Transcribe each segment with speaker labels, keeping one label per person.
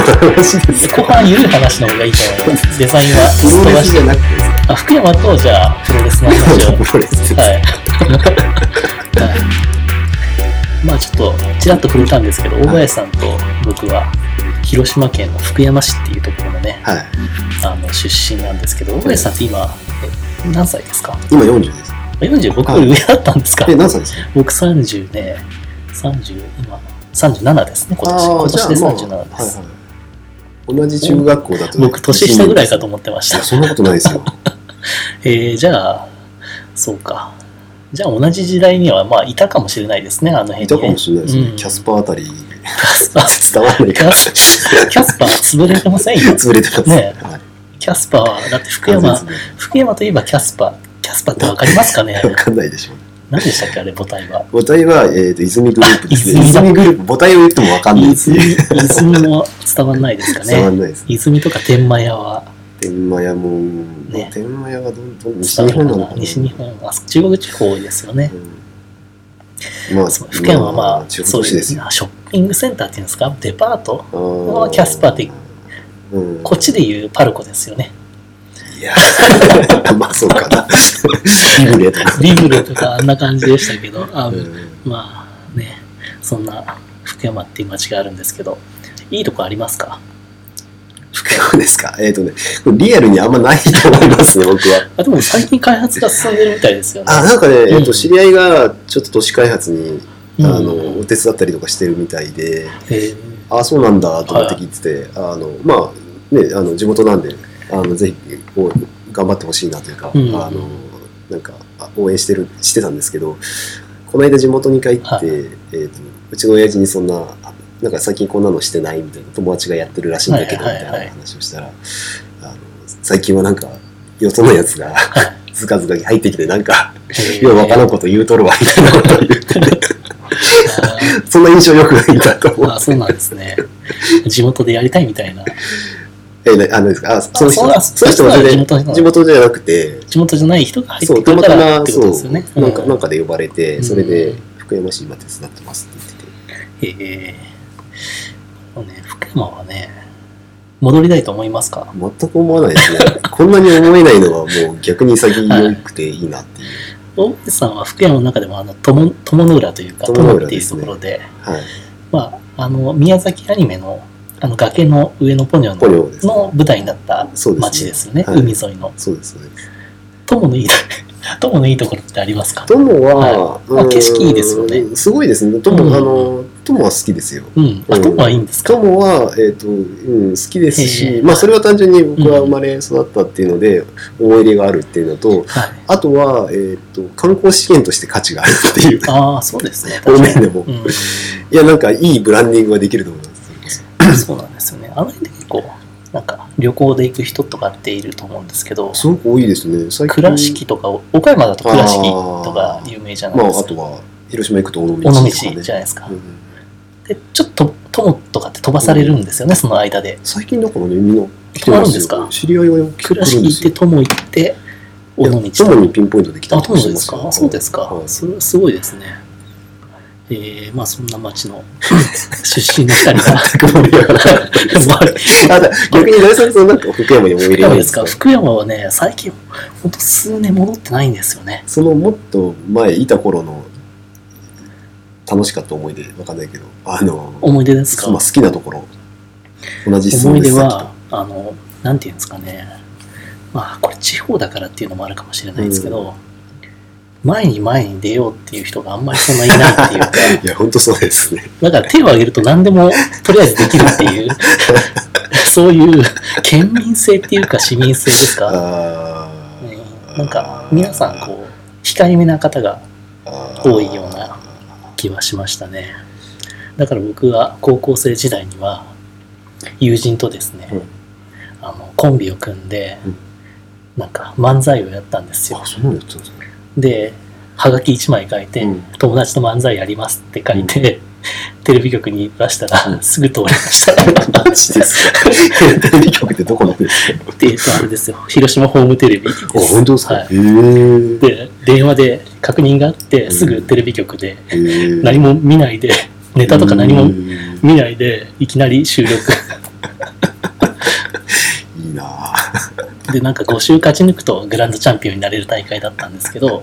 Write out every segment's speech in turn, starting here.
Speaker 1: 話です
Speaker 2: 後半緩い話の方がいいと思います。デザインは飛ばして。あ、福山とじゃあ、プロレスの話を。
Speaker 1: プロレス
Speaker 2: はい。はい。まあちょっと、ちらっと触れたんですけど、大林さんと僕は、広島県の福山市っていうところのね、
Speaker 1: はい。
Speaker 2: あの出身なんですけど、大林さんって今、え何歳ですか？
Speaker 1: 今40です。
Speaker 2: 40僕より上だったんですか、
Speaker 1: え何歳ですか？
Speaker 2: 僕30ね30今37ですね今年。今年で37です、
Speaker 1: 同じ中学校だとね。
Speaker 2: 僕年下ぐらいかと思ってました。
Speaker 1: そんなことないですよ。
Speaker 2: えー、じゃあそうか。じゃあ同じ時代にはまあいたかもしれないですねあの辺に、ね、
Speaker 1: いたかもしれないですね、
Speaker 2: うん。
Speaker 1: キャスパーあたり。
Speaker 2: キャスパー。
Speaker 1: 伝わらないから。
Speaker 2: キャスパー潰れてませんよ。
Speaker 1: 潰れてます。
Speaker 2: ね
Speaker 1: はい。
Speaker 2: キャスパーはだって福山
Speaker 1: 完全に
Speaker 2: 福山といえばキャスパー。キャスパーってわかりますかね？
Speaker 1: わかんないでしょう
Speaker 2: 何でしたっけあれ母体は？
Speaker 1: 母体は、えー、と泉グループですね。
Speaker 2: 泉だ
Speaker 1: 泉グループ。母体を言ってもわかんないです
Speaker 2: 泉
Speaker 1: ね。
Speaker 2: 泉も伝わんないですかね。
Speaker 1: 伝わんないです
Speaker 2: 泉とか天満屋は。
Speaker 1: 天満屋も、
Speaker 2: ね。
Speaker 1: 天満屋がどんどん西日本なのかな。
Speaker 2: 西日本あ中国地方多いですよね、
Speaker 1: うん。まあ
Speaker 2: そう福山はまあ、
Speaker 1: 地方
Speaker 2: そう
Speaker 1: ですよ
Speaker 2: ショッピングセンターっていうんですか？デパート？
Speaker 1: あー。
Speaker 2: まあキャスパーって
Speaker 1: うん。
Speaker 2: こっちでいうパルコですよね
Speaker 1: いや。まあそうかな。ビブレとか、
Speaker 2: ビブレとかあんな感じでしたけどあ、
Speaker 1: うん。
Speaker 2: まあねそんな福山っていう街があるんですけどいいとこありますか？
Speaker 1: 福山ですか？えっ、とねリアルにあんまないと思いますね僕は。
Speaker 2: あでも最近開発が進んでるみたいですよね。
Speaker 1: あなんかね、えっ
Speaker 2: うん。
Speaker 1: と知り合いがちょっと都市開発に、
Speaker 2: うん。
Speaker 1: あのお手伝ったりとかしてるみたいで
Speaker 2: えー。
Speaker 1: あそうなんだと思って聞いてて、あのまあねあの地元なんであのぜひ頑張ってほしいなというか、
Speaker 2: うん。
Speaker 1: あのなんかあ応援してるしてたんですけどこの間地元に帰って、
Speaker 2: はい。
Speaker 1: えー、とうちの親父にそんななんか最近こんなのしてないみたいな友達がやってるらしいんだけど、みたいな話をしたらあの最近はなんかよそのやつが
Speaker 2: はい。
Speaker 1: ずかずか入ってきてなんか
Speaker 2: えー。
Speaker 1: ようわからんこと言うとるわみたいなことを言って。て
Speaker 2: あ
Speaker 1: そんな印象良くないんだと思
Speaker 2: ーあそうなんですね。地元でやりたいみたいな
Speaker 1: え、なあのですか、あ、その人
Speaker 2: あ、
Speaker 1: その人は全然
Speaker 2: 地元
Speaker 1: じゃなくて、
Speaker 2: 地元じゃない人が入ってくるからってことですよね、
Speaker 1: なんか、
Speaker 2: う
Speaker 1: なんかで呼ばれて、
Speaker 2: うん。
Speaker 1: それで、福山市今手伝ってますって言ってて、
Speaker 2: え。ーもうね、福山はね、戻りたいと思いますか？
Speaker 1: 全く思わないですね。こんなに思えないのはもう逆に潔くていいなっていう。
Speaker 2: 大林さんは福山の中でもあの友友の浦というか
Speaker 1: 友の
Speaker 2: 友っていうところで
Speaker 1: はい。
Speaker 2: まああの宮崎アニメのあの崖の上のポニョ
Speaker 1: ポニョね。
Speaker 2: のの舞台になった
Speaker 1: そうですね。
Speaker 2: 町ですよね。
Speaker 1: はい。
Speaker 2: 海沿いの。
Speaker 1: そうです、そうです。
Speaker 2: 友のいい 友のいいところってありますか？
Speaker 1: 友は、
Speaker 2: はい。まあ
Speaker 1: うん
Speaker 2: 景色いいですよね。
Speaker 1: すごいですね。友、
Speaker 2: うん。
Speaker 1: あの、友は好きですよ。
Speaker 2: うん。あ
Speaker 1: うん。
Speaker 2: 友はいいんですか？
Speaker 1: 友は、えっ、と、うん、好きです
Speaker 2: へ
Speaker 1: し、
Speaker 2: え
Speaker 1: まあ、それは単純に僕は生まれ育ったっていうので、思い入れがあるっていうのと、
Speaker 2: はい。
Speaker 1: あとは、えっ、と、観光資源として価値があるっていう。
Speaker 2: ああそうですね。
Speaker 1: 方面でも、
Speaker 2: うん。
Speaker 1: いや、なんかいいブランディングができると思います。そ
Speaker 2: うなんですよね。あの辺で結構なんか旅行で行く人とかっていると思うんですけど
Speaker 1: すごく多いですね。最
Speaker 2: 倉敷とか岡山だと倉敷とか有名じゃない
Speaker 1: まあ、
Speaker 2: ですか、
Speaker 1: あとは、広島行くと尾道
Speaker 2: 尾道
Speaker 1: とかね。
Speaker 2: じゃないですか、
Speaker 1: うん
Speaker 2: でちょっと友とかって飛ばされるんですよね、その間で。
Speaker 1: 最近だからね、みんな来て
Speaker 2: 止ま
Speaker 1: ますよ。
Speaker 2: るんですか？
Speaker 1: 知り合いが来て
Speaker 2: 倉敷行って友行って尾道
Speaker 1: 友にピンポイントで来た
Speaker 2: あ
Speaker 1: りとか
Speaker 2: 友ですかそうですか、
Speaker 1: はい。
Speaker 2: それすごいですねえー、まあそんな町の 出身の二人が
Speaker 1: 全く盛り上がら。なかったです
Speaker 2: まあ
Speaker 1: ただ逆に大さんなんか福山に思い入れないんですすか？
Speaker 2: か福山はね最近ほんと数年戻ってないんですよね。
Speaker 1: そのもっと前いた頃の楽しかった思い出わかんないけど。あの
Speaker 2: 思い出ですか、
Speaker 1: まあ、好きなところ。同じ質
Speaker 2: 思い出はあのなんていうんですかね。まあこれ地方だからっていうのもあるかもしれないですけど、前に前に出ようっていう人があんまりそんないないっていうか
Speaker 1: いや本当そうですね。
Speaker 2: だから手を挙げると何でもとりあえずできるっていう そういう県民性っていうか市民性ですか、
Speaker 1: あ
Speaker 2: うん。なんか皆さんこう控えめな方が
Speaker 1: う
Speaker 2: 多いような気はしましたね。だから僕は高校生時代には友人とですね、
Speaker 1: うん。
Speaker 2: あのコンビを組んで、
Speaker 1: うん。
Speaker 2: なんか漫才をやったんですよ。
Speaker 1: あそんなのやってたんですね
Speaker 2: ではがき1枚書いて、
Speaker 1: うん。
Speaker 2: 友達と漫才やりますって書いて、テレビ局に出したら、
Speaker 1: うん。
Speaker 2: すぐ通りました。
Speaker 1: マジですか？テレビ局ってどこなんですか
Speaker 2: っとあれですよ。広島ホームテレビ。です
Speaker 1: あ本当ですか、
Speaker 2: はい。
Speaker 1: へえ。
Speaker 2: で電話で確認があって
Speaker 1: うん。
Speaker 2: すぐテレビ局で何も見ないでネタとか何も
Speaker 1: うん。
Speaker 2: 見ないでいきなり収録。
Speaker 1: いいなぁ
Speaker 2: で、なんか5週勝ち抜くとグランドチャンピオンになれる大会だったんですけど、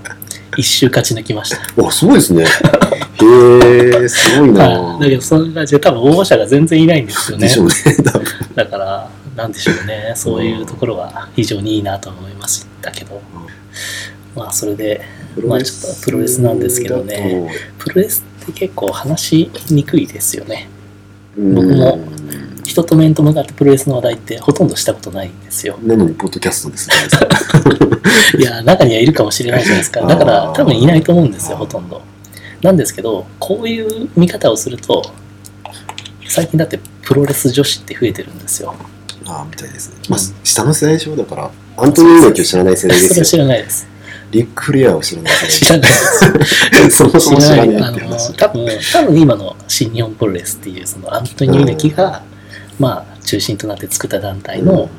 Speaker 2: 1週勝ち抜きました。
Speaker 1: あ、すごいですね。へえ、すごいな
Speaker 2: だけど、その感じで多分応募者が全然いないんですよね
Speaker 1: で。しょうね。
Speaker 2: だから、なんでしょうね。そういうところは非常にいいなと思いましたけど。まあ、それで、まあちょっとプロレスなんですけどねプロレスって結構話しにくいですよね。僕も
Speaker 1: うん
Speaker 2: 人と面と向かってプロレスの話題ってほとんどしたことないんですよ。
Speaker 1: なのに、ポッドキャストでする
Speaker 2: いや、中にはいるかもしれないじゃないですか。だから、多分いないと思うんですよ、ほとんど。なんですけど、こういう見方をすると、最近だってプロレス女子って増えてるんですよ。
Speaker 1: ああ、みたいですね。まあ、下の世代でしょだから、アントニオ猪木を知らない世代
Speaker 2: それは知
Speaker 1: ですよ。
Speaker 2: らないです。
Speaker 1: リック・フレアを知らない
Speaker 2: 知
Speaker 1: 世
Speaker 2: らないです。
Speaker 1: 代。そもそも知らない
Speaker 2: あの
Speaker 1: って話。
Speaker 2: 多分多分今の新日本プロレスっていうそのアントニオ猪木が、まあ中心となって作った団体の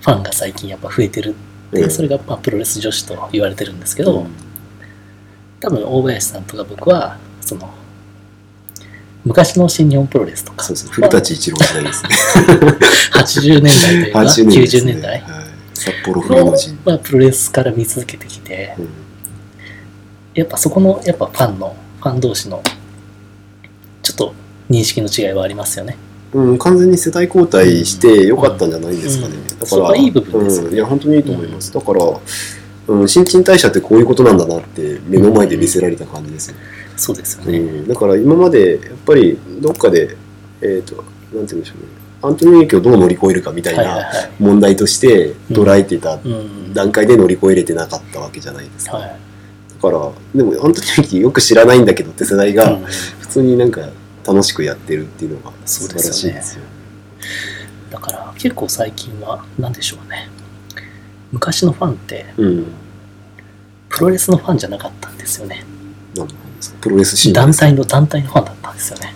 Speaker 2: ファンが最近やっぱ増えてるって、
Speaker 1: うん
Speaker 2: それがまあプロレス女子と言われてるんですけど、
Speaker 1: うん
Speaker 2: 多分大林さんとか僕はその昔の新日本プロレスとか
Speaker 1: そうですね。古舘一郎時代ですね。
Speaker 2: 80年代というか
Speaker 1: 80年です
Speaker 2: 90
Speaker 1: ね
Speaker 2: 年代
Speaker 1: はい札幌フロ。
Speaker 2: まあ、プロレスから見続けてきて
Speaker 1: うん
Speaker 2: やっぱそこのやっぱファンのファン同士のちょっと認識の違いはありますよね。
Speaker 1: うん、完全に世代交代してよかったんじゃないんですかね。
Speaker 2: うん
Speaker 1: だから、
Speaker 2: いい部分ですよね
Speaker 1: うんいや、本当にいいと思います。だから、うん、新陳代謝ってこういうことなんだなって目の前で見せられた感じですよ。
Speaker 2: そうですよね。
Speaker 1: うん、だから今までやっぱりどっかで、えっ、と、なんて言うんでしょうね。アントニオ猪木をどう乗り越えるかみたいな。問題として捉えてた
Speaker 2: うん。
Speaker 1: 段階で乗り越えれてなかったわけじゃないですか。
Speaker 2: はい。
Speaker 1: だから、でもアントニオ猪木よく知らないんだけどって世代が、
Speaker 2: うん
Speaker 1: 普通になんか楽しくやってるっていうのが素晴らしいですよ。
Speaker 2: だから結構最近は何でしょうね。昔のファンって
Speaker 1: うん。
Speaker 2: プロレスのファンじゃなかったんですよね。
Speaker 1: プロレス
Speaker 2: 団体の団体のファンだったんですよね。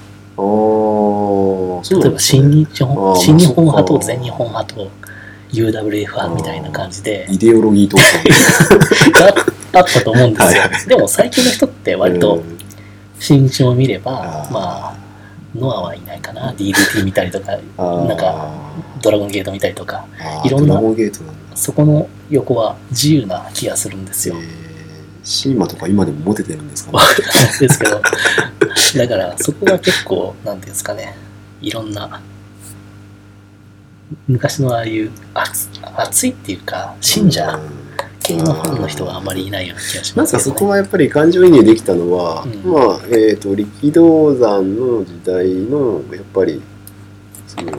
Speaker 2: 例えば新日本新日本派と全日本派と UWF 派みたいな感じで
Speaker 1: イデオロギー闘争。
Speaker 2: があったと思うんですよ
Speaker 1: はいは。
Speaker 2: でも最近の人って割と
Speaker 1: うん
Speaker 2: 新日を見れば、
Speaker 1: あー。
Speaker 2: まあ、ノアはいないかな、DDT 見たりとか、なんかドラゴンゲート見たりとか、いろんな。そこの横は自由な気がするんですよ。
Speaker 1: えー。シーマとか今でもモテてるんですかね？
Speaker 2: ですけど、だからそこが結構、なんていうんですかね、いろんな、昔のああいう熱熱いっていうか、信者
Speaker 1: うん
Speaker 2: 系のファンの人があんまりいないような気がし
Speaker 1: なん
Speaker 2: ますけど、ね。
Speaker 1: かそこはやっぱり感情移入できたのは、
Speaker 2: うん
Speaker 1: まあ、えっ、と、力道山の時代の、やっぱり、その、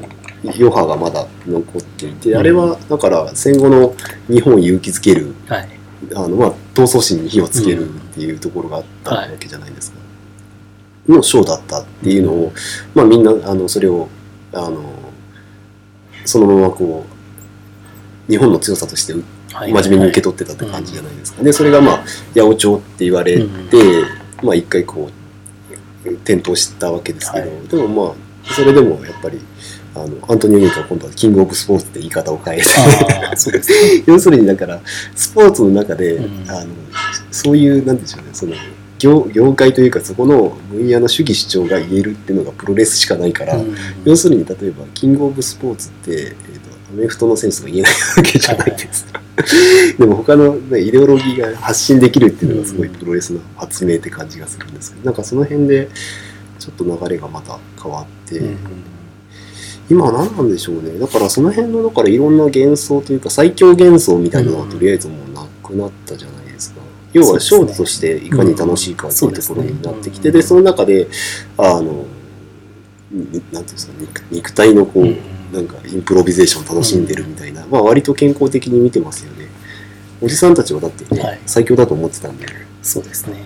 Speaker 1: 余波がまだ残っていて、
Speaker 2: うん
Speaker 1: あれは、だから戦後の日本を勇気づける、
Speaker 2: はい。
Speaker 1: あの、まあ、闘争心に火をつけるっていうところがあったわけじゃないですか。のショーだったっていうのを、まあみんな、あの、それを、あの、そのままこう、日本の強さとして
Speaker 2: はい、
Speaker 1: 真面目に受け取ってたって感じじゃないですか。で、それがまあ、八百長って言われて、まあ一回こう、転倒したわけですけど、
Speaker 2: はい。
Speaker 1: でもまあ、それでもやっぱり、あの、アントニオ猪木は今度はキングオブスポーツって言い方を変えて。要するにだから、スポーツの中で、
Speaker 2: うん
Speaker 1: あの、そういう、なんでしょうね、その、業業界というか、そこの分野の主義主張が言えるっていうのがプロレスしかないから、
Speaker 2: うん。
Speaker 1: 要するに例えば、キングオブスポーツって、アメフトの選手とか言えないわけじゃないですか。でも他の、ね、イデオロギーが発信できるっていうのがすごいプロレスの発明って感じがするんですけど、なんかその辺でちょっと流れがまた変わって、
Speaker 2: うん
Speaker 1: 今は何なんでしょうね。だからその辺の、だからいろんな幻想というか最強幻想みたいなのはとりあえずもうなくなったじゃないですか。要はショートとしていかに楽しいかっていうところになってきて、
Speaker 2: うん
Speaker 1: で、その中で、あの、になんていうんですか、肉肉体のこう、
Speaker 2: うん
Speaker 1: なんかインプロビゼーション楽しんでるみたいな、まあ割と健康的に見てますよね。おじさんたちはだってね、
Speaker 2: はい
Speaker 1: 最強だと思ってたんで。
Speaker 2: そうですね。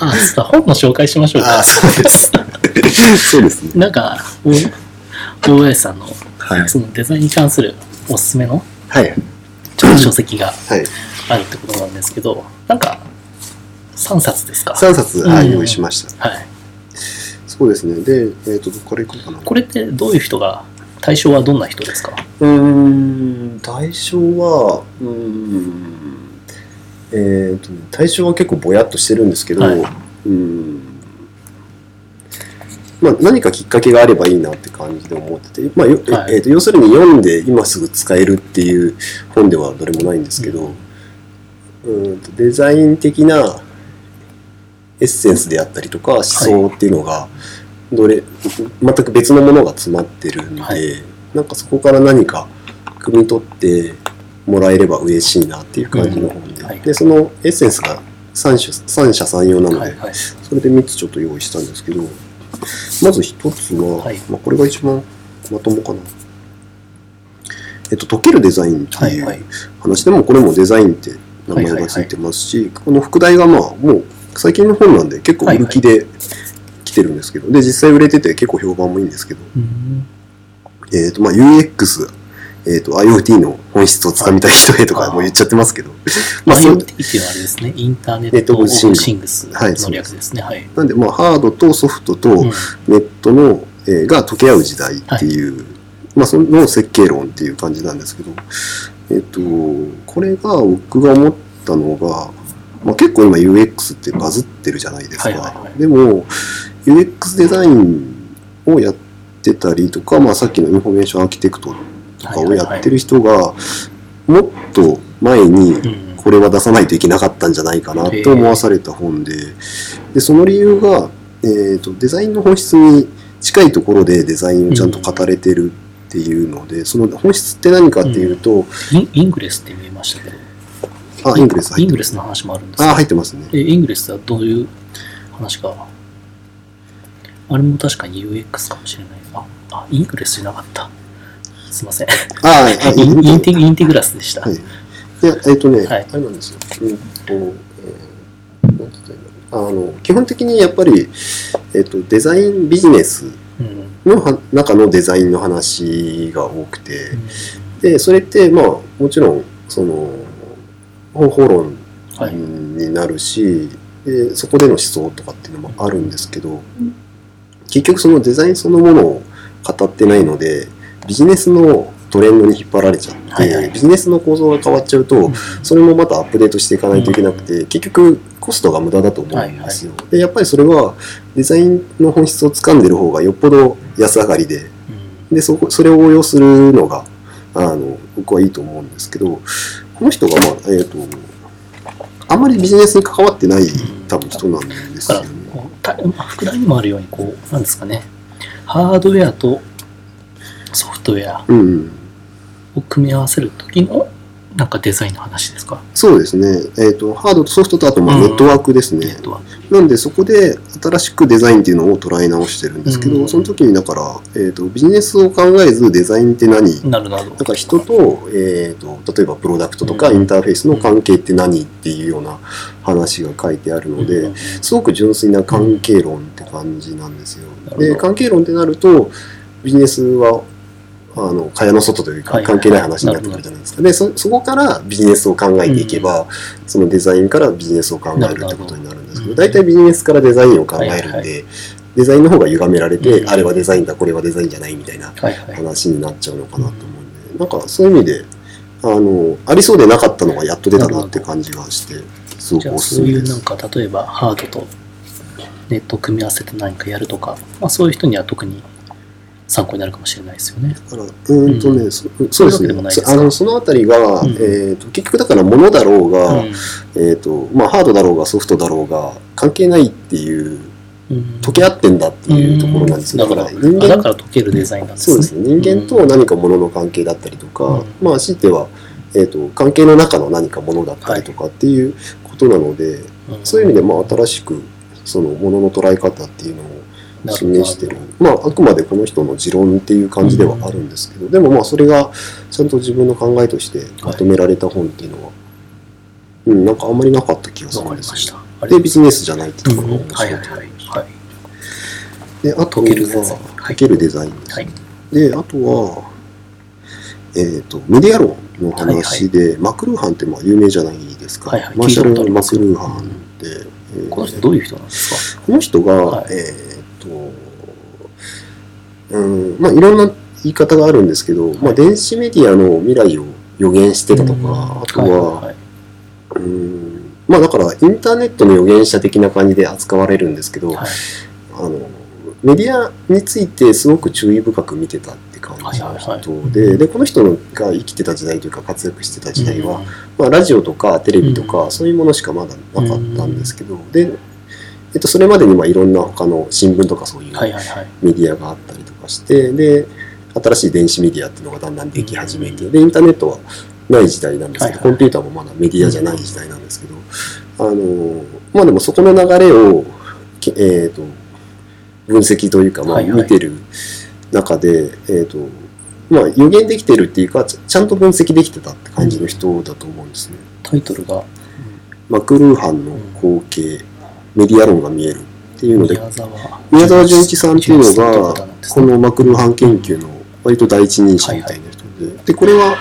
Speaker 2: あ、ちょっと本の紹介しましょうか。
Speaker 1: ああ、そうです。そうですね。
Speaker 2: なんか、お大林さんの
Speaker 1: はい。
Speaker 2: そのデザインに関するおすすめの
Speaker 1: はい。
Speaker 2: ちょっと書籍が
Speaker 1: はい。
Speaker 2: あるってことなんですけど、なんか、3冊ですか
Speaker 1: ？3冊、はい、
Speaker 2: うん
Speaker 1: 用意しました。
Speaker 2: はい。
Speaker 1: そうですね。で、えっ、と、どこからいこうかな。
Speaker 2: これってどういう人が、対象はどんな人ですか？
Speaker 1: うーん、対象は、うーん、えっ、とね、対象は結構ぼやっとしてるんですけど、
Speaker 2: はいう
Speaker 1: ーん、まあ、何かきっかけがあればいいなって感じで思ってて、まあよ
Speaker 2: はい
Speaker 1: えーと要するに読んで今すぐ使えるっていう本ではどれもないんですけど、うんとデザイン的なエッセンスであったりとか思想っていうのがどれ、全く別のものが詰まってるんで、
Speaker 2: はい。
Speaker 1: なんかそこから何か汲み取ってもらえれば嬉しいなっていう感じの本で、
Speaker 2: うんはい。
Speaker 1: でそのエッセンスが三種三者三様なので、
Speaker 2: はいはい。
Speaker 1: それで3つちょっと用意したんですけどまず1つは、
Speaker 2: はい。
Speaker 1: まあ、これが一番まともかな。えっと、溶けるデザインって
Speaker 2: はいう
Speaker 1: 話。でもこれもデザインって名前がついてますし、この副題がまあもう最近の本なんで結構売る気で来てるんですけど、で実際売れてて結構評判もいいんですけど、
Speaker 2: うん。
Speaker 1: えっとまあ UX、えっと IoT の本質をつかみたい人へとかも言っちゃってますけど、まあそう
Speaker 2: IoT っていうのはあれですね、インターネ
Speaker 1: ネット
Speaker 2: オブ・
Speaker 1: シング
Speaker 2: ス。
Speaker 1: はい
Speaker 2: の略ですね。はい。
Speaker 1: なんでまあハードとソフトと、
Speaker 2: うん。
Speaker 1: ネットの、えーが溶け合う時代っていう、まあその設計論っていう感じなんですけど、えっ、と、これが僕が思ったのが、まあ、結構今 UX ってバズってるじゃないですか。
Speaker 2: はいはいはい。
Speaker 1: でも UX デザインをやってたりとか、まあさっきの information architect とかをやってる人が、もっと前に
Speaker 2: うん。
Speaker 1: これは出さないといけなかったんじゃないかなと思わされた本で、でその理由が、えー、とデザインの本質に近いところでデザインをちゃんと語れてるっていうので、その本質って何かっていうと、
Speaker 2: In Ingress って見えましたけど、
Speaker 1: あ、
Speaker 2: Ingress。 Ingress の話もあるんです
Speaker 1: あ、
Speaker 2: か
Speaker 1: 入ってますね。
Speaker 2: えイングレスはどういう話か。あれも確かに UX かもしれない。あ、あイングレスじゃなかった。すいません。
Speaker 1: あ、あ
Speaker 2: インインテグインテグラスでした。
Speaker 1: はい。いや、えっ、とね、
Speaker 2: はい
Speaker 1: あれなんですよ。うんと、えーなんて言ったらいあの、基本的にやっぱり、えっ、と、デザインビジネス
Speaker 2: うん
Speaker 1: のは中のデザインの話が多くて、で、それって、まあ、もちろん、その、方法論
Speaker 2: はい。
Speaker 1: になるし、でそこでの思想とかっていうのもあるんですけど、結局そのデザインそのものを語ってないのでビジネスのトレンドに引っ張られちゃって、
Speaker 2: はいはい
Speaker 1: ビジネスの構造が変わっちゃうと、それもまたアップデートしていかないといけなくて、結局コストが無駄だと思うんですよ。でやっぱりそれはデザインの本質をつかんでる方がよっぽど安上がりで
Speaker 2: うん
Speaker 1: でそこそれを応用するのがあの僕はいいと思うんですけどこの人が、まあえー、とあんまりビジネスに関わってない多分人なんです
Speaker 2: だから
Speaker 1: よね。
Speaker 2: こうたまあ副題にもあるようにこうなんですかねハードウェアとソフトウェアを組み合わせる時のなんかデザインの話ですか？
Speaker 1: そうですね、えー、とハードとソフトとあとまあ
Speaker 2: うん。
Speaker 1: ネットワークですね、
Speaker 2: ネットワーク。
Speaker 1: なんでそこで新しくデザインっていうのを捉え直してるんですけど、
Speaker 2: うん。
Speaker 1: その時にだから、えー、とビジネスを考えずデザインって何？
Speaker 2: なるなる。
Speaker 1: なんか人と,、えー、と例えばプロダクトとか
Speaker 2: うん。
Speaker 1: インターフェースの関係って何？っていうような話が書いてあるので、
Speaker 2: うん。
Speaker 1: すごく純粋な関係論って感じなんですよ。で関係論ってなるとビジネスはあの蚊帳の外というか
Speaker 2: はい
Speaker 1: 関係ない話になってくるじゃないですか。でそそこからビジネスを考えていけば、そのデザインからビジネスを考えるってことになるんですけど大体ビジネスからデザインを考えるんで、
Speaker 2: はいはい
Speaker 1: デザインの方が歪められて、
Speaker 2: うん
Speaker 1: あれはデザインだこれはデザインじゃないみたいな話になっちゃうのかなと思うんで、なんかそういう意味であのありそうでなかったのがやっと出たなって感じがしてすごくおすすめです。
Speaker 2: そういうなん。か例えばハードとネットを組み合わせて何かやるとか、まあ、そういう人には特に参考になるかもしれないですよね。
Speaker 1: だからうーんとね、
Speaker 2: うん。
Speaker 1: そそうですね。そあのそのあたりが、
Speaker 2: うん。
Speaker 1: えー、と結局だから物だろうが、
Speaker 2: うん。
Speaker 1: えーとまあ、ハードだろうがソフトだろうが関係ないっていう
Speaker 2: うん。
Speaker 1: 溶け合ってんだっていうところなんですよ、
Speaker 2: うん。
Speaker 1: だから人
Speaker 2: あだ
Speaker 1: 間
Speaker 2: から解けるデザインなんですね。
Speaker 1: そうですね。人間と何か物の関係だったりとか、
Speaker 2: うん。
Speaker 1: まあ強いては、えー、と関係の中の何か物だったりとかっていうことなので、
Speaker 2: うん。
Speaker 1: そういう意味でまあ新しくその物の捉え方っていうのを示してる。まああくまでこの人の持論っていう感じではあるんですけど、でもまあそれがちゃんと自分の考えとしてまとめられた本っていうのは、うんなんかあんまりなかった気がす
Speaker 2: わ
Speaker 1: るんですよ。でビジネスじゃないって
Speaker 2: うん
Speaker 1: ところが面
Speaker 2: はい
Speaker 1: 白
Speaker 2: はいいはい。はい。
Speaker 1: であとは
Speaker 2: 解けるデザイン。はい。
Speaker 1: 解けるデザインです、
Speaker 2: はい。
Speaker 1: であとはえっ、とメディア論の話で、マクルーハンってまあ有名じゃないですか、
Speaker 2: はいはい。
Speaker 1: マーシャル・マクルーハンって、えー
Speaker 2: この人どういう人なんですか？
Speaker 1: この人が、
Speaker 2: はい。
Speaker 1: えーうん、まあいろんな言い方があるんですけど、まあ電子メディアの未来を予言してたとか、あとは、
Speaker 2: はいはい
Speaker 1: うん、まあだからインターネットの予言者的な感じで扱われるんですけど、
Speaker 2: はい。
Speaker 1: あの、メディアについてすごく注意深く見てたって感じの人で,、
Speaker 2: はいはい
Speaker 1: でこの人が生きてた時代というか活躍してた時代は、
Speaker 2: うん。
Speaker 1: まあ、ラジオとかテレビとか、
Speaker 2: うん。
Speaker 1: そういうものしかまだなかったんですけど、で、えっと、それまでにまあいろんな他の新聞とかそういう
Speaker 2: はいはいはい。
Speaker 1: メディアがあったりとかしてで新しい電子メディアっていうのがだんだんでき始めて、でインターネットはない時代なんですけど、
Speaker 2: はいはい。
Speaker 1: コンピューターもまだメディアじゃない時代なんですけど、あのまあでもそこの流れを、けえー、と分析というか、まあ、
Speaker 2: はいはい。
Speaker 1: 見てる中で、えーとまあ、予言できてるっていうかちちゃんと分析できてたって感じの人だと思うんですね。
Speaker 2: タイトルが、
Speaker 1: マクルーハンの光景、メディア論が見えるっていうので
Speaker 2: 宮沢
Speaker 1: 純一さんっていうのがこのマクルーハン研究の割と第一人者みたいな人で、でこれは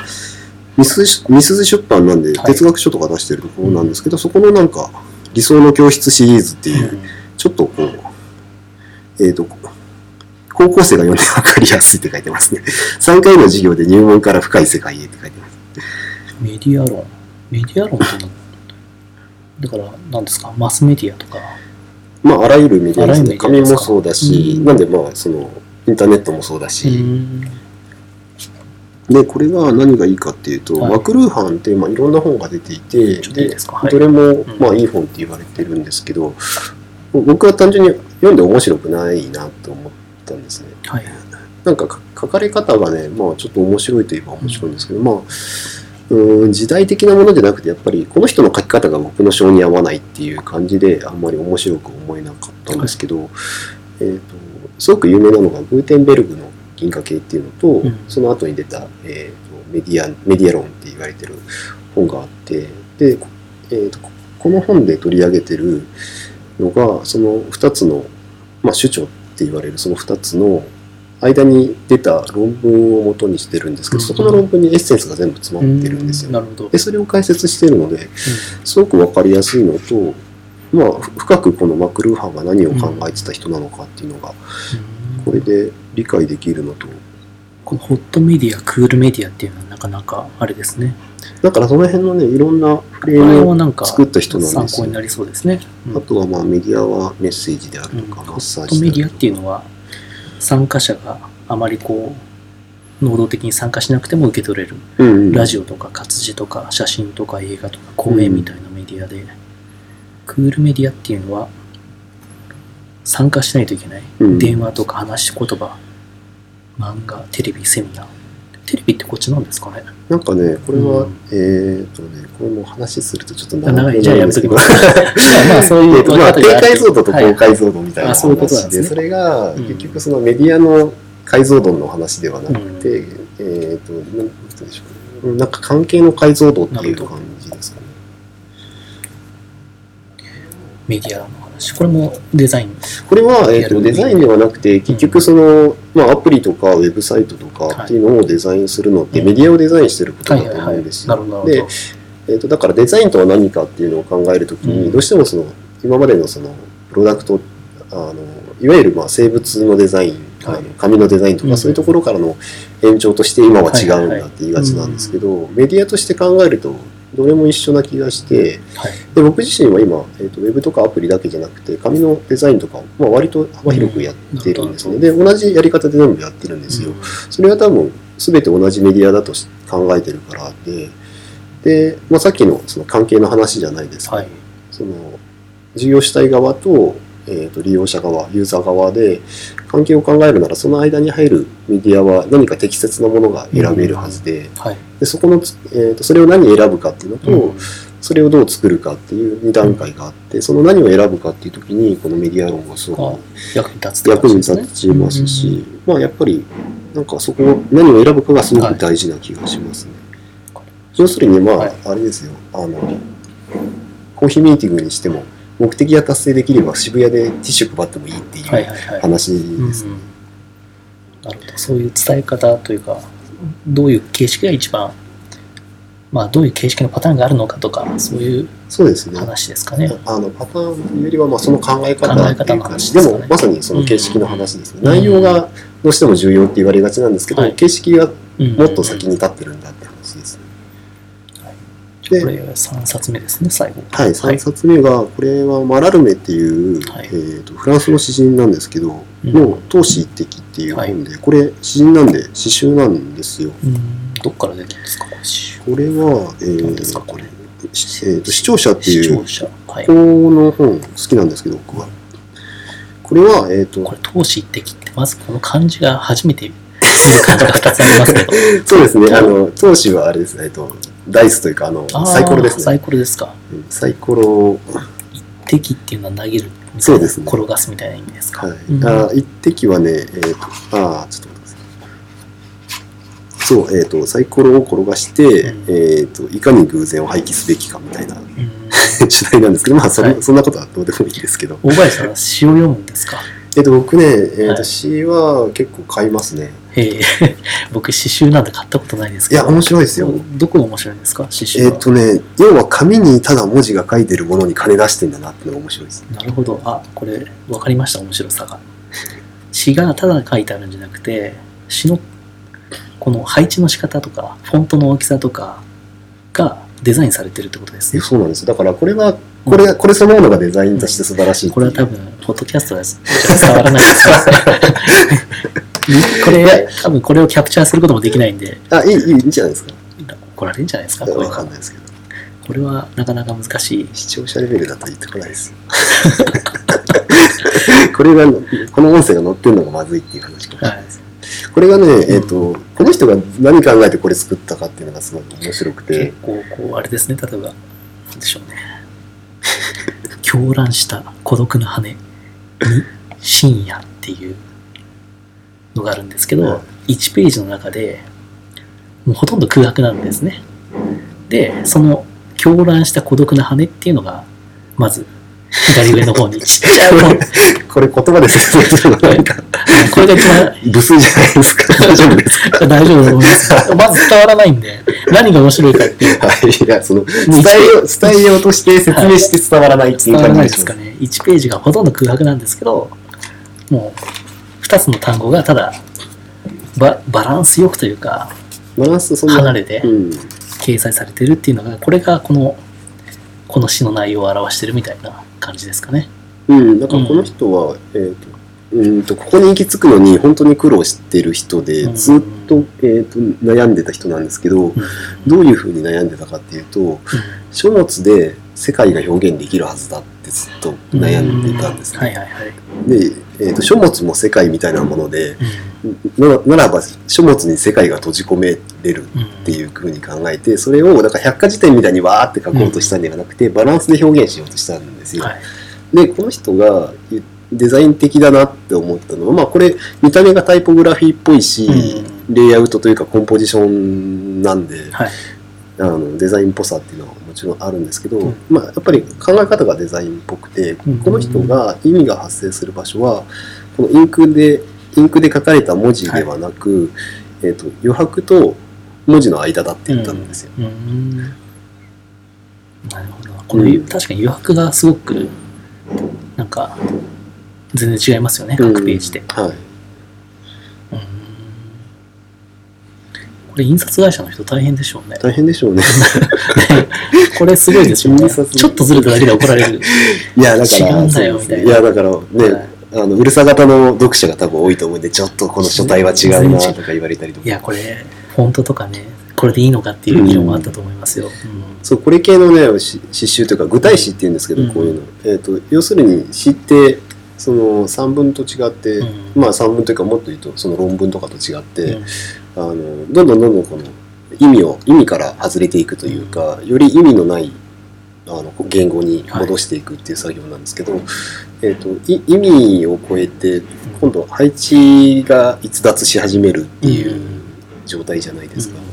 Speaker 1: みすゞみすゞ出版なんで
Speaker 2: はい。
Speaker 1: 哲学書とか出してるところなんですけど、そこのなんか理想の教室シリーズっていう、
Speaker 2: うん。
Speaker 1: ちょっとこうえっ、と高校生が読んで分かりやすいって書いてますね。3回の授業で入門から深い世界へって書いてます。
Speaker 2: メディア論。メディア論ってのだから何ですか？マスメディアとか。
Speaker 1: まああらゆるメディアですね。紙もそうだし、
Speaker 2: うん。
Speaker 1: なんでまあそのインターネットもそうだし、
Speaker 2: うん。
Speaker 1: でこれが何がいいかっていうと、
Speaker 2: はい。
Speaker 1: マクルーハンって、まあ、いろんな本が出ていて
Speaker 2: で
Speaker 1: どれも、
Speaker 2: ん。
Speaker 1: まあ、いい本って言われてるんですけど僕は単純に読んで面白くないなと思ったんですね。
Speaker 2: はい。
Speaker 1: なんかか書かれ方がね、まあ、ちょっと面白いといえば面白いんですけど、まあうーん時代的なものじゃなくてやっぱりこの人の書き方が僕の性に合わないっていう感じであんまり面白く思えなかったんですけど、えー、とすごく有名なのがグーテンベルグの銀河系っていうのと、
Speaker 2: うん。
Speaker 1: その後に出た、えーとメディアメディア論って言われてる本があってで、えー、とここの本で取り上げてるのがその2つの、まあ、主張って言われるその2つの間に出た論文を元にしてるんですけど、
Speaker 2: うん。
Speaker 1: そこの論文にエッセンスが全部詰まってるんですよ。
Speaker 2: なるほど。
Speaker 1: でそれを解説してるのですごく分かりやすいのと、まあ、ふ深くこのマクルーハンが何を考えてた人なのかっていうのが
Speaker 2: うん。
Speaker 1: これで理解できるのと。
Speaker 2: このホットメディア、クールメディアっていうのはなかなかあれですね。
Speaker 1: だからその辺のねいろんなフレームを作った人なんですよ
Speaker 2: 参考になりそうですね。うん。
Speaker 1: あとはまあメディアはメッセージであるとか、
Speaker 2: うん。
Speaker 1: マッサージであるとか。
Speaker 2: メディアっていうのは参加者があまりこう能動的に参加しなくても受け取れる。
Speaker 1: うんうん。
Speaker 2: ラジオとか活字とか写真とか映画とか講演みたいなメディアで、クールメディアっていうのは参加しないといけない、
Speaker 1: うん。
Speaker 2: 電話とか話し言葉。漫画テレビセミナー。テレビってこっちなんですかね
Speaker 1: なんかねこれは、
Speaker 2: うん
Speaker 1: えっ、とねこれも話するとちょっと
Speaker 2: あ長い。じゃあやめとき
Speaker 1: ま
Speaker 2: ます。まあまあ そういう
Speaker 1: えーとまあ、低解像度と
Speaker 2: はい。
Speaker 1: 高解像度みたいな
Speaker 2: あそういうことなんですね。
Speaker 1: 話でそれが
Speaker 2: うん。
Speaker 1: 結局そのメディアの解像度の話ではなくて、えっ、となんてでしょうね。なんか関係の解像度っていう感じですかね。
Speaker 2: メディアの話これもデザイン。
Speaker 1: これは、えー、とデザインではなくて結局その、まあ、アプリとかウェブサイトとかっていうのをデザインするのって
Speaker 2: うん。
Speaker 1: メディアをデザインしてることだと
Speaker 2: はいはいはい。
Speaker 1: 思うんですよ。でえー、とだからデザインとは何かっていうのを考えるときに、
Speaker 2: うん。
Speaker 1: どうしてもその今までのそのプロダクトあのいわゆるまあ生物のデザイン、
Speaker 2: はい。
Speaker 1: あの紙のデザインとか、
Speaker 2: うん。
Speaker 1: そういうところからの延長として今は違うんだって言いがちなんですけど、メディアとして考えるとどれも一緒な気がして、
Speaker 2: はい。
Speaker 1: で僕自身は今、えー、とウェブとかアプリだけじゃなくて紙のデザインとかを、まあ、割と幅広くやってるんですね、
Speaker 2: うん
Speaker 1: で同じやり方で全部やってるんですよ、それは多分全て同じメディアだとし考えてるからでで、まあ、さっきのその関係の話じゃないですけど、
Speaker 2: はい。
Speaker 1: その事業主体側と,、えー、と利用者側ユーザー側で関係を考えるならその間に入るメディアは何か適切なものが選べるはずで,、
Speaker 2: はい。
Speaker 1: でそこのつ、えー、とそれを何選ぶかっていうのと、
Speaker 2: うん。
Speaker 1: それをどう作るかっていう2段階があって、その何を選ぶかっていう時にこのメディア論がすごく
Speaker 2: 役に立つ
Speaker 1: 役に立ちますし、まあやっぱりなんかそこを何を選ぶかがすごく大事な気がしますね。要するにまあ、
Speaker 2: はい。
Speaker 1: あれですよ。あのコーヒーミーティングにしても目的が達成できれば渋谷でティッシュ配ってもいいってい
Speaker 2: はいう
Speaker 1: 話
Speaker 2: うん
Speaker 1: ですね。
Speaker 2: なるほどそういう伝え方というかどういう形式が一番まあどういう形式のパターンがあるのかとかそういう
Speaker 1: そうですね。
Speaker 2: 話ですかね。
Speaker 1: あのパターンよりはまあその考え方っていうか
Speaker 2: 方の話
Speaker 1: でもまさにその形式の話ですね。
Speaker 2: うん
Speaker 1: 内容がどうしても重要って言われがちなんですけど、
Speaker 2: はい
Speaker 1: 形式が
Speaker 2: うん
Speaker 1: もっと先に立ってるんだっ
Speaker 2: これ3冊目ですね、最後。
Speaker 1: はい、3冊目が、これはマラルメっていう、
Speaker 2: はい
Speaker 1: えー、とフランスの詩人なんですけど、
Speaker 2: うん
Speaker 1: の「闘志一滴」っていう本で、これ詩人なんで詩集なんですよ。
Speaker 2: うん、どっから出たんですか、これ
Speaker 1: は、えー
Speaker 2: 何ですかこれ？
Speaker 1: しえーと視聴者っていう
Speaker 2: 視聴者。はい。
Speaker 1: この本好きなんですけど、僕は。これは、えっ、と
Speaker 2: こ、れ、投資一滴って、まずこの漢字が初めて見る漢字が2つありますけど。
Speaker 1: そうですね、あの、投資はあれですね、えっ、と、ダイスというか、あの、
Speaker 2: あー
Speaker 1: サイコロです
Speaker 2: サイ
Speaker 1: ね。
Speaker 2: コロですか。
Speaker 1: うんサイコロ、
Speaker 2: 一滴っていうのは投げる。
Speaker 1: そうですね
Speaker 2: 転がすみたいな意味ですか。
Speaker 1: はい。
Speaker 2: うん
Speaker 1: あー一滴はね、えっ、と、あーちょっと待ってください。そう、えっ、と、サイコロを転がして、
Speaker 2: うん
Speaker 1: えっ、と、いかに偶然を廃棄すべきかみたいな
Speaker 2: うん。
Speaker 1: 主題なんですけど、まあそん、
Speaker 2: はい
Speaker 1: そんなことはどうでもいいですけど。
Speaker 2: 大林さんは詩を読むんですか？
Speaker 1: えっ、と、僕ね、えっ、と、
Speaker 2: はい
Speaker 1: 詩は結構買いますね。
Speaker 2: ええ 僕詩集なんて買ったことないですけど。
Speaker 1: いや、面白いですよ。
Speaker 2: どこが面白いんですか？詩集
Speaker 1: えっ、
Speaker 2: は。
Speaker 1: とね、要は紙にただ文字が書いてるものに金出してんだなってのが面白いです。
Speaker 2: なるほど。あ、これ、分かりました、面白さが。詩がただ書いてあるんじゃなくて、詩の、この配置の仕方とか、フォントの大きさとかがデザインされてるってことです
Speaker 1: え
Speaker 2: ね。
Speaker 1: そうなんです。だからこれは、これ、これそのものがデザインとして素晴らしい
Speaker 2: これは多分、ポッドキャストです。伝わらないです。これ、多分これをキャプチャーすることもできないんで、
Speaker 1: あ、いい、いいいいんじゃないですか？
Speaker 2: 怒られるんじゃないですか、これ
Speaker 1: わかん
Speaker 2: は。
Speaker 1: ないですけど。
Speaker 2: これはなかなか難しい。
Speaker 1: 視聴者レベルだと言ってこないですよ。これが、この音声が載ってるのがまずいっていう話かもしれないです。これがね、えっ、と、この人が何考えてこれ作ったかっていうのがすごく面白くて
Speaker 2: 結、構こうあれですね例えばなんでしょうね狂乱した孤独な羽に深夜っていうのがあるんですけど、
Speaker 1: はい
Speaker 2: 1ページの中でもうほとんど空白なんですね。でその狂乱した孤独な羽っていうのがまず左上の方にちっちゃい
Speaker 1: これ言葉で説明するのがなんか、
Speaker 2: これが一番
Speaker 1: 無粋じゃないですか。大丈夫ですか
Speaker 2: 大丈夫だと思いますまず伝わらないんで何が面白いかっていう
Speaker 1: はい。いや、その、伝えよう、伝えようとして説明して伝わらないっていう
Speaker 2: 伝わら
Speaker 1: 感じで
Speaker 2: ないですかね。1ページがほとんど空白なんですけど、もう2つの単語がただババランスよくというか、
Speaker 1: バランスそ。
Speaker 2: 離れて
Speaker 1: うん。
Speaker 2: 掲載されてるっていうのが、これがこの、この詩の内容を表してるみたいな感じですかね。
Speaker 1: うん、だからこの人は、えーとうんとここに行き着くのに本当に苦労してる人で、
Speaker 2: うん。
Speaker 1: ずっと,、えー、と悩んでた人なんですけど、
Speaker 2: うん。
Speaker 1: どういうふうに悩んでたかっていうと書物で世界が表現できるはずだってずっと悩んでいたんですね。
Speaker 2: はいはいはい。
Speaker 1: で、えーと書物も世界みたいなもので
Speaker 2: うん
Speaker 1: なならば書物に世界が閉じ込めれる
Speaker 2: うん
Speaker 1: っていうふうに考えてそれをだから百科事典みたいにわーって書こうとしたんではなくて、バランスで表現しようとしたんですよ。
Speaker 2: はい
Speaker 1: でこの人がデザイン的だなって思ったのは、まあ、これ見た目がタイポグラフィーっぽいし、レイアウトというかコンポジションなんで、
Speaker 2: はい
Speaker 1: あのデザインっぽさっていうのはもちろんあるんですけど、
Speaker 2: うん。
Speaker 1: まあ、やっぱり考え方がデザインっぽくて、
Speaker 2: うん。
Speaker 1: この人が意味が発生する場所はこのインクでインクで書かれた文字ではなく、えー、と余白と文字の間だって言ったんですよ。
Speaker 2: なるほど。この、確かに余白がすごく、なんか、全然違いますよね、各ページで。
Speaker 1: はい
Speaker 2: うんこれ印刷会社の人大変でしょうね。
Speaker 1: 大変でしょうね。
Speaker 2: これすごいですよね。ちょっとずれただけで怒られる。
Speaker 1: いやだから
Speaker 2: 違うんだよみたいな。
Speaker 1: いやだからね、
Speaker 2: はい。
Speaker 1: あのうるさ型の読者が多分多いと思うんでちょっとこの書体は違うなとか言われたりとか。
Speaker 2: いや、これ、フォントとかね、これでいいのかっていう議論もあったと思いますよ。うん。
Speaker 1: そうこれ系のねし詩集というか具体詩っていうんですけど、
Speaker 2: うん。
Speaker 1: こういうの、えー、と要するに詩ってその散文と違って、
Speaker 2: うん。
Speaker 1: まあ散文というかもっと言うとその論文とかと違って、
Speaker 2: うん
Speaker 1: あのどんどんどんどんこの意味を意味から外れていくというか、より意味のないあの言語に戻していくっていう作業なんですけど、えー、とい意味を超えて今度配置が逸脱し始めるっていう状態じゃないですか。
Speaker 2: うん。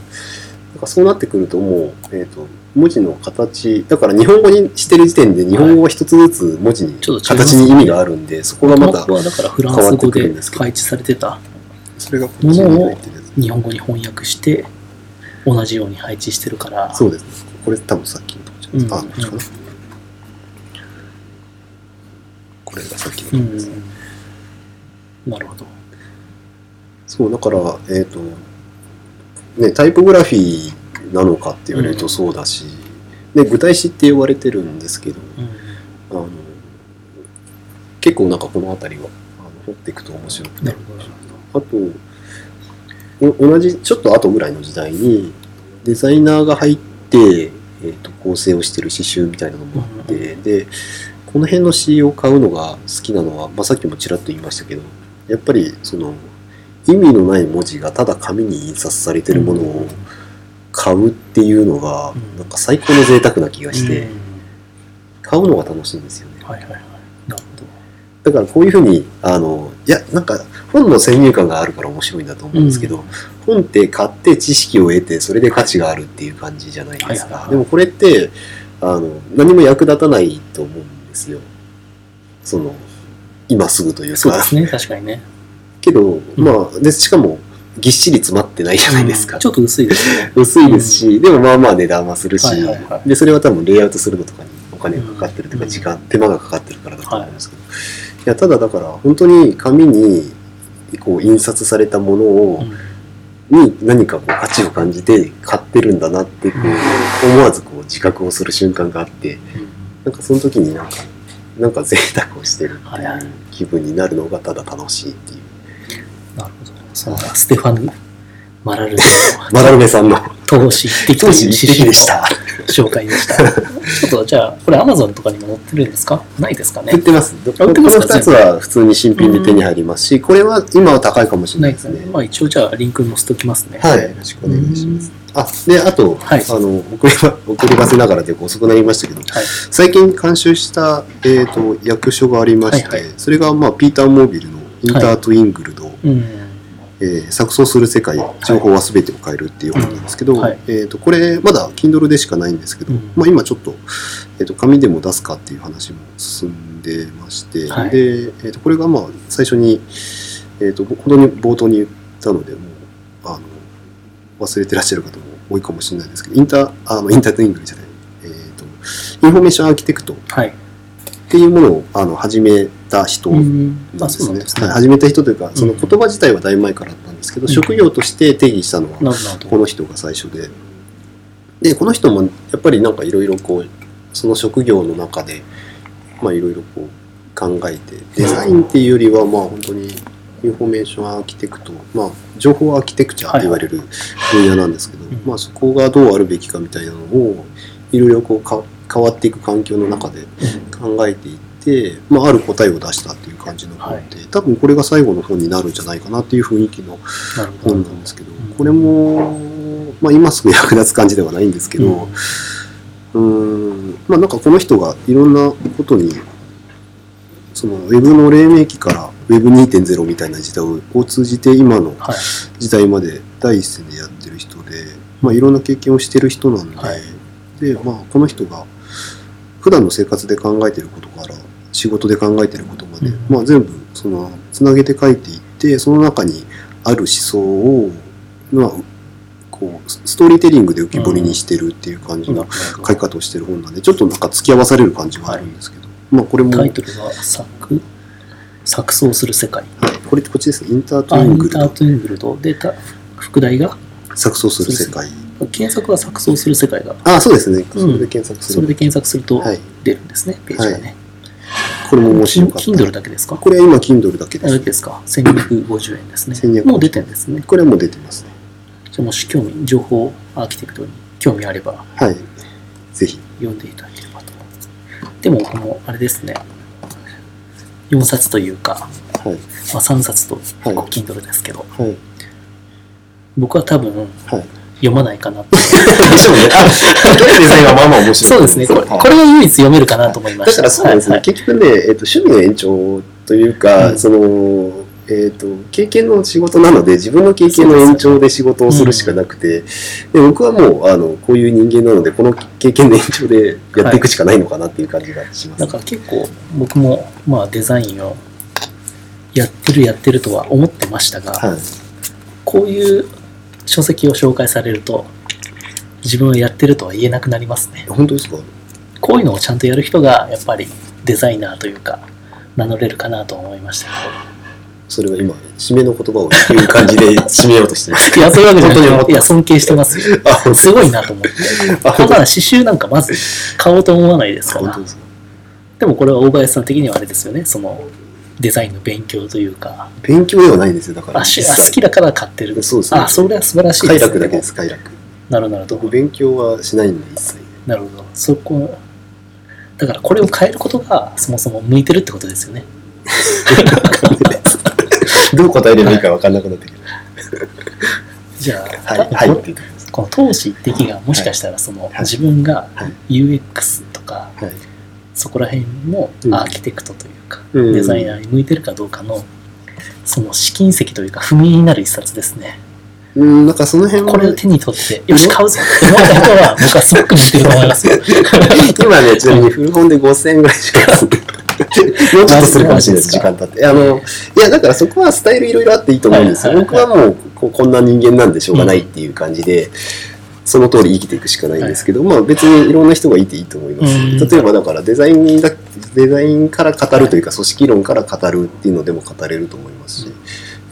Speaker 1: だからそうなってくるともう、えー、と文字の形だから日本語にしてる時点で日本語は一つずつ文字に、
Speaker 2: ちょっと違い
Speaker 1: 形に意味があるんでそこがまた変わって
Speaker 2: ス語で
Speaker 1: くるんですけど。
Speaker 2: 配置されてた。
Speaker 1: それがこっちに入って
Speaker 2: 日本語に翻訳して同じように配置してるから。
Speaker 1: そうですね。これ多分さっきのとこじゃないですか、
Speaker 2: うん。
Speaker 1: あこっちか。なこれがさっき
Speaker 2: う
Speaker 1: のとこです、
Speaker 2: ん。なるほど。
Speaker 1: そうだからえっ、とねタイポグラフィーなのかって言われるとそうだし、で具体詞って呼ばれてるんですけど
Speaker 2: うん。
Speaker 1: あの結構なんかこの辺りはあの掘っていくと面白くて
Speaker 2: なるほど。
Speaker 1: あとお同じちょっと後ぐらいの時代にデザイナーが入って、えー、と構成をしてる刺繍みたいなのもあって、でこの辺の詩を買うのが好きなのは、まあ、さっきもちらっと言いましたけどやっぱりその意味のない文字がただ紙に印刷されてるものを買うっていうのが
Speaker 2: うん。
Speaker 1: なんか最高の贅沢な気がして
Speaker 2: うん。
Speaker 1: 買うのが楽しいんですよね。
Speaker 2: はいはいはい。なる
Speaker 1: だからこういうふうにあのいやなんか本の先入観があるから面白いんだと思うんですけど、本って買って知識を得てそれで価値があるっていう感じじゃないです
Speaker 2: はいはいはい。
Speaker 1: かでもこれってあの何も役立たないと思うんですよ。その今すぐというか。
Speaker 2: そうですね。確かにね。
Speaker 1: けど、まあでしかもぎっしり詰まってないじゃないですか、
Speaker 2: うん。ちょっと薄いですね。
Speaker 1: 薄いですし、でもまあまあ値段はするし、
Speaker 2: はいはいはい。
Speaker 1: でそれは多分レイアウトするのとかにお金がかかってるというか
Speaker 2: うん。
Speaker 1: 時間、手間がかかってるからだと思うんですけど、い、やただだから本当に紙にこう印刷されたものを、に何かこう価値を感じて買ってるんだなってこう思わずこう自覚をする瞬間があって
Speaker 2: うん。
Speaker 1: なんかその時になんかなんか贅沢をしてるって
Speaker 2: はい。
Speaker 1: う気分になるのがただ楽しいっていう。
Speaker 2: なるほど。そのステファヌ・マラルベ
Speaker 1: マラルベさんの。
Speaker 2: 投資一滴という
Speaker 1: 一滴でした。
Speaker 2: 紹介でした。ちょっとじゃあこれアマゾンとかにも載ってるんですか？ないですかね。
Speaker 1: 売ってます。この
Speaker 2: 売ってますか
Speaker 1: ？2つは普通に新品で手に入ります。しこれは今は高いかもしれな
Speaker 2: ないい
Speaker 1: で
Speaker 2: すすね。まあ一応じゃあリンク載せておきますね。
Speaker 1: はいよろしくお願いします。あであと、
Speaker 2: はい。
Speaker 1: あの遅れば遅ればせながらで遅くなりましたけど
Speaker 2: はい。
Speaker 1: 最近監修した、えー、と訳書がありまして、
Speaker 2: はいはい。
Speaker 1: それが、まあ、 Peter Morville の「 Intertwingled」
Speaker 2: うん
Speaker 1: えー錯綜する世界情報は全てを変えるっていう本なんですけど、
Speaker 2: はい。
Speaker 1: えー、とこれまだ Kindle でしかないんですけど、
Speaker 2: うん。
Speaker 1: まあ、今ちょっと,、えー、と紙でも出すかっていう話も進んでまして、
Speaker 2: はい。
Speaker 1: で、えー、とこれがまあ最初に、えー、と本当に冒頭に言ったのでもうあの忘れてらっしゃる方も多いかもしれないですけど Inter あの Intertwingle じゃない、えー、と information architect っ
Speaker 2: はい
Speaker 1: ていうものをあの始めた人なんですね。始めた人というかその
Speaker 2: うん
Speaker 1: 言葉自体はだいぶ前からあったんですけど、
Speaker 2: うん。
Speaker 1: 職業として定義したのはこの人が最初で。でこの人もやっぱりなんかいろいろこうその職業の中でまあいろいろこう考えてデザインっていうよりはまあ本当に information architect まあ情報アーキテクチャって言われる分野なんですけど、
Speaker 2: うん。
Speaker 1: まあそこがどうあるべきかみたいなのをいろいろこうか変わっていく環境の中で考えていって、まあ、ある答えを出したっていう感じの本で、多分これが最後の本になるんじゃないかなっていう雰囲気の本なんですけど、
Speaker 2: うん
Speaker 1: これも、まあ、今すぐ役立つ感じではないんですけど、
Speaker 2: うん。
Speaker 1: うーんまあなんかこの人がいろんなことにそのウェブの黎明期から Web2.0 みたいな時代を通じて今の
Speaker 2: はい。
Speaker 1: 時代まで第一線でやってる人で、まあ、いろんな経験をしてる人なんで,、
Speaker 2: はい。
Speaker 1: でまあ、この人が普段の生活で考えてることから仕事で考えてることまで、
Speaker 2: うん。
Speaker 1: まあ、全部そのつなげて書いていってその中にある思想を、まあ、こうストーリーテリングで浮き彫りにしてるっていう感じの書き方をしてる本なんでちょっとなんか付き合わされる感じはあるんですけど、まあこれも、はい、
Speaker 2: タイトルは作錯綜する世界。
Speaker 1: これこっちですね。インタートゥイングルド
Speaker 2: でた副題が
Speaker 1: 錯綜する世界
Speaker 2: 検索は錯綜する世界が。
Speaker 1: あそうですね。それで検索する、
Speaker 2: それで検索すると
Speaker 1: はい。
Speaker 2: 出るんですね、ページがね。
Speaker 1: これも面白かった。
Speaker 2: Kindle だけですか？
Speaker 1: これは今 Kindle だけです。
Speaker 2: だけですか ?1250 円ですね。
Speaker 1: 1250
Speaker 2: もう出てるんですね。
Speaker 1: これはもう出てますね。
Speaker 2: じゃあもし興味、情報アーキテクトに興味あれば
Speaker 1: はい。ぜひ。
Speaker 2: 読んでいただければと。でも、この、あれですね。4冊というか、
Speaker 1: はい。
Speaker 2: まあ、3冊と
Speaker 1: はい。
Speaker 2: Kindle ですけど、
Speaker 1: はい。
Speaker 2: 僕は多分
Speaker 1: はい
Speaker 2: 読まないかなって。
Speaker 1: でしょうねデザインはまあまあ面白い。
Speaker 2: そうですね。これ
Speaker 1: は
Speaker 2: 唯一読めるかなと思いました。
Speaker 1: だからそうなんですね、
Speaker 2: はい
Speaker 1: 結局ね、えっと趣味の延長というか、
Speaker 2: うん。
Speaker 1: そのえっと経験の仕事なので自分の経験の延長で仕事をするしかなくて、で僕はもうあのこういう人間なのでこの経験の延長でやっていくしかないのかなっていう感じがします、
Speaker 2: だから結構僕もまあデザインをやってるやってるとは思ってましたが、
Speaker 1: はい。
Speaker 2: こういう書籍を紹介されると自分はやってるとは言えなくなりますね
Speaker 1: 本当ですか？
Speaker 2: こういうのをちゃんとやる人がやっぱりデザイナーというか名乗れるかなと思いましたけ
Speaker 1: それは今、締めの言葉を言う感じで 締めようとしてます。
Speaker 2: いや、そういうわけい。いや、尊敬してますよ。
Speaker 1: あ、
Speaker 2: すごいなと思って。
Speaker 1: あ
Speaker 2: だ刺繍なんかまず買おうと思わないですから
Speaker 1: 本当。ですか？
Speaker 2: でもこれは大林さん的にはあれですよね。そのデザインの勉強というか、
Speaker 1: 勉強ではないんですよ、だから。
Speaker 2: あ好きだから買ってる。
Speaker 1: そうですね。
Speaker 2: あ、それは素晴らしい
Speaker 1: 快
Speaker 2: です、ね。
Speaker 1: 楽だけです、快楽。
Speaker 2: なるほどなるほど。
Speaker 1: 僕、勉強はしないんで、一切。
Speaker 2: なるほど。そこ、だからこれを変えることがそもそも向いてるってことですよね。
Speaker 1: どう答えればいいか分かんなくなってくる。
Speaker 2: じゃあ、
Speaker 1: はい、はい、
Speaker 2: この投資的がもしかしたらその、
Speaker 1: はい
Speaker 2: 自分が
Speaker 1: はい
Speaker 2: UX とか、
Speaker 1: はい。
Speaker 2: そこら辺の
Speaker 1: うん
Speaker 2: アーキテクトというか、
Speaker 1: うん
Speaker 2: デザイナーに向いてるかどうかのその試金石というか踏みになる一冊ですね。
Speaker 1: うん、なんかその辺は
Speaker 2: これを手に取って、よし、買うぞって思った人は、僕はすごく向いてると思いますよ。
Speaker 1: 今ね、ちなみに古本で5000円ぐらいしか安い。もうちょっとするかもしれないです、時間経って。あの、いや、だからそこはスタイルいろいろあっていいと思うんですよ。僕はもうこうこんな人間なんでしょうがないっていう感じで、その通り生きていくしかないんですけど、まあ別にいろんな人がいていいと思います。
Speaker 2: うん
Speaker 1: 例えばだからデザインだ、デザインから語るというか、組織論から語るっていうのでも語れると思いますし、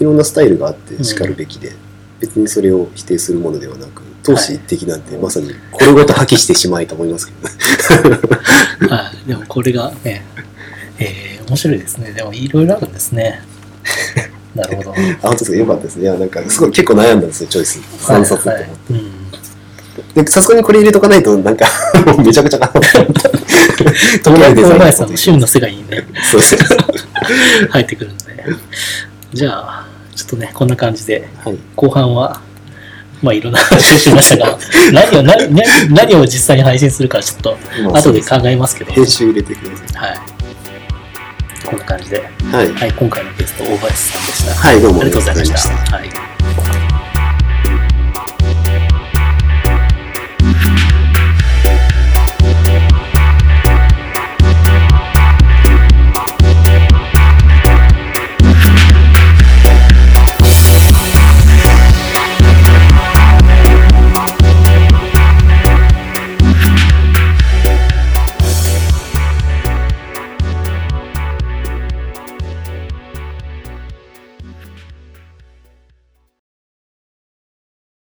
Speaker 1: いろんなスタイルがあってしかるべきで、別にそれを否定するものではなく、投資的なんてまさにこれごと破棄してしまいと思いますけどね。
Speaker 2: はい、でもこれがね、えー面白いですね。でもいろいろあるんですね。なるほど。
Speaker 1: あ、本当ですか？よかったですね。いや、なんか、すごい結構悩んだんですよ、チョイス。3冊って思って。
Speaker 2: はいはいうん
Speaker 1: で、さすがにこれ入れとかないと、なんか、めちゃくちゃかなと思った。どうなるデザイン
Speaker 2: 大林さんの趣味の世界にね、
Speaker 1: そうですね。
Speaker 2: 入ってくるんで。じゃあ、ちょっとね、こんな感じで、
Speaker 1: はい。
Speaker 2: 後半は、まあいろんな話をしましたが、何を何何何を実際に配信するかちょっと
Speaker 1: まあ
Speaker 2: 後で考えますけど、
Speaker 1: 編集入れてくださ
Speaker 2: はい。こんな感じで、
Speaker 1: い。はい。
Speaker 2: はい、今回のゲスト、大林さんでした。
Speaker 1: はい、どうも
Speaker 2: ありがとうございました。はい